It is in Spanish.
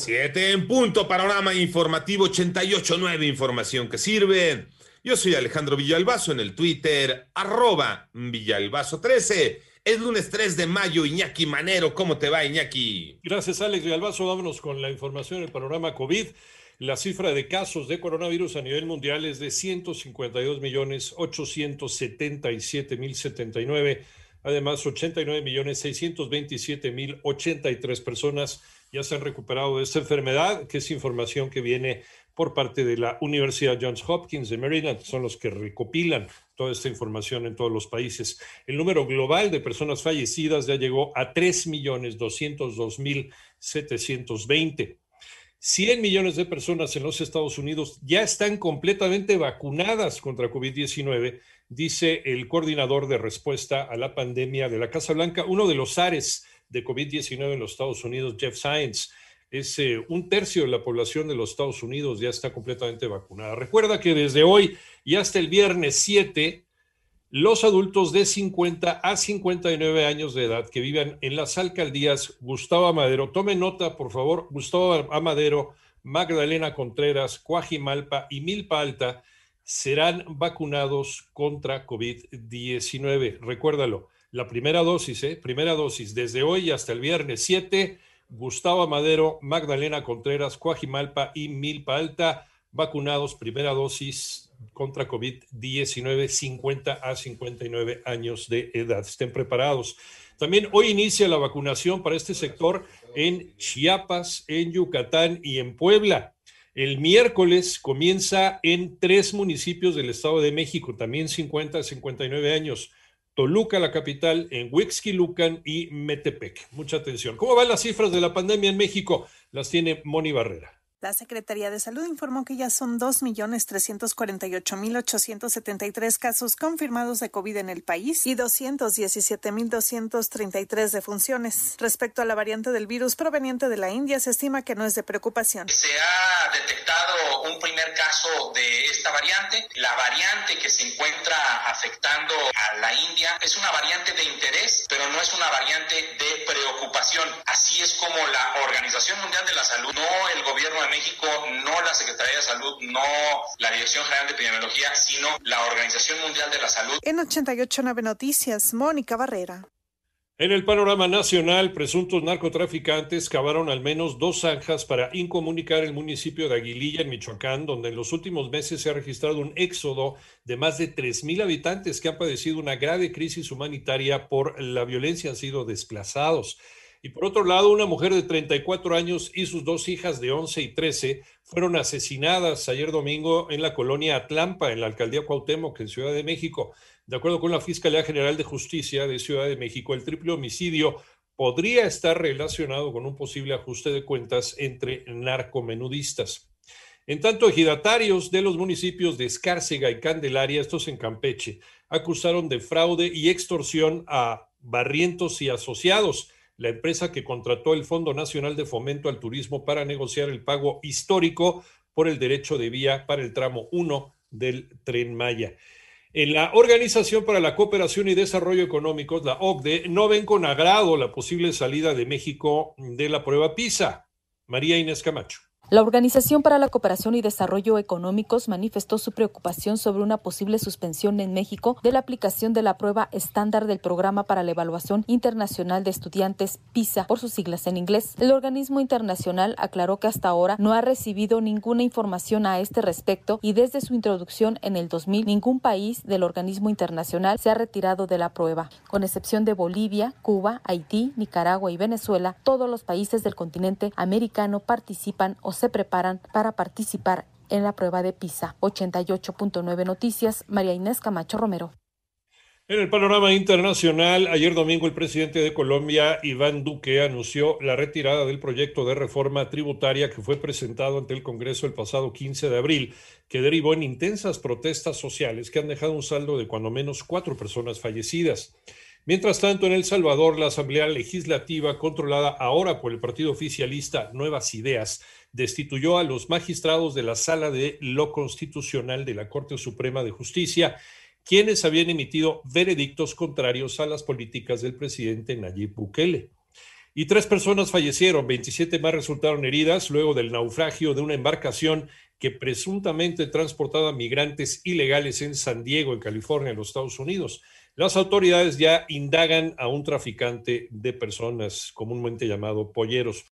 Siete en punto. Panorama informativo 88.9. Información que sirve. Yo soy Alejandro Villalbazo en el Twitter, arroba Villalbazo13. Es lunes 3 de mayo, Iñaki Manero. ¿Cómo te va, Iñaki? Gracias, Alex Villalbazo. Vámonos con la información del panorama COVID. La cifra de casos de coronavirus a nivel mundial es de 152 millones 877 mil 79. Además, 89 millones 627 mil 83 personas ya se han recuperado de esta enfermedad, que es información que viene por parte de la Universidad Johns Hopkins de Maryland, son los que recopilan toda esta información en todos los países. El número global de personas fallecidas ya llegó a 3.202.720. 100 millones de personas en los Estados Unidos ya están completamente vacunadas contra COVID-19, dice el coordinador de respuesta a la pandemia de la Casa Blanca, uno de los ARES de COVID-19 en los Estados Unidos, Jeff Science es eh, un tercio de la población de los Estados Unidos ya está completamente vacunada. Recuerda que desde hoy y hasta el viernes 7, los adultos de 50 a 59 años de edad que vivan en las alcaldías Gustavo Amadero, tome nota por favor, Gustavo Amadero, Magdalena Contreras, Cuajimalpa y Milpa Alta serán vacunados contra COVID-19. Recuérdalo, la primera dosis, ¿eh? primera dosis desde hoy hasta el viernes 7 Gustavo Madero, Magdalena Contreras, Cuajimalpa y Milpa Alta, vacunados, primera dosis contra COVID-19, 50 a 59 años de edad. Estén preparados. También hoy inicia la vacunación para este sector en Chiapas, en Yucatán y en Puebla. El miércoles comienza en tres municipios del Estado de México, también 50 a 59 años. Toluca, la capital, en Huixquilucan y Metepec. Mucha atención. ¿Cómo van las cifras de la pandemia en México? Las tiene Moni Barrera. La Secretaría de Salud informó que ya son 2.348.873 casos confirmados de COVID en el país y 217.233 defunciones. Respecto a la variante del virus proveniente de la India, se estima que no es de preocupación. Se ha detectado un primer caso de esta variante. La variante que se encuentra afectando a la India es una variante de interés, pero no es una variante de preocupación. Así es como la Organización Mundial de la Salud, no el gobierno de México, no la Secretaría de Salud, no la Dirección General de Epidemiología, sino la Organización Mundial de la Salud. En 889 Noticias, Mónica Barrera. En el panorama nacional, presuntos narcotraficantes cavaron al menos dos zanjas para incomunicar el municipio de Aguililla, en Michoacán, donde en los últimos meses se ha registrado un éxodo de más de 3.000 habitantes que han padecido una grave crisis humanitaria por la violencia, han sido desplazados. Y por otro lado, una mujer de 34 años y sus dos hijas de 11 y 13 fueron asesinadas ayer domingo en la colonia Atlampa, en la alcaldía Cuauhtémoc, en Ciudad de México. De acuerdo con la Fiscalía General de Justicia de Ciudad de México, el triple homicidio podría estar relacionado con un posible ajuste de cuentas entre narcomenudistas. En tanto, ejidatarios de los municipios de Escárcega y Candelaria, estos en Campeche, acusaron de fraude y extorsión a Barrientos y asociados la empresa que contrató el Fondo Nacional de Fomento al Turismo para negociar el pago histórico por el derecho de vía para el tramo 1 del tren Maya. En la Organización para la Cooperación y Desarrollo Económicos, la OCDE, no ven con agrado la posible salida de México de la prueba PISA. María Inés Camacho. La Organización para la Cooperación y Desarrollo Económicos manifestó su preocupación sobre una posible suspensión en México de la aplicación de la prueba estándar del Programa para la Evaluación Internacional de Estudiantes PISA, por sus siglas en inglés. El organismo internacional aclaró que hasta ahora no ha recibido ninguna información a este respecto y desde su introducción en el 2000 ningún país del organismo internacional se ha retirado de la prueba. Con excepción de Bolivia, Cuba, Haití, Nicaragua y Venezuela, todos los países del continente americano participan o se preparan para participar en la prueba de PISA. 88.9 Noticias, María Inés Camacho Romero. En el panorama internacional, ayer domingo el presidente de Colombia, Iván Duque, anunció la retirada del proyecto de reforma tributaria que fue presentado ante el Congreso el pasado 15 de abril, que derivó en intensas protestas sociales que han dejado un saldo de cuando menos cuatro personas fallecidas. Mientras tanto, en El Salvador, la Asamblea Legislativa, controlada ahora por el partido oficialista Nuevas Ideas, destituyó a los magistrados de la Sala de lo Constitucional de la Corte Suprema de Justicia quienes habían emitido veredictos contrarios a las políticas del presidente Nayib Bukele. Y tres personas fallecieron, 27 más resultaron heridas luego del naufragio de una embarcación que presuntamente transportaba migrantes ilegales en San Diego, en California, en los Estados Unidos. Las autoridades ya indagan a un traficante de personas comúnmente llamado polleros.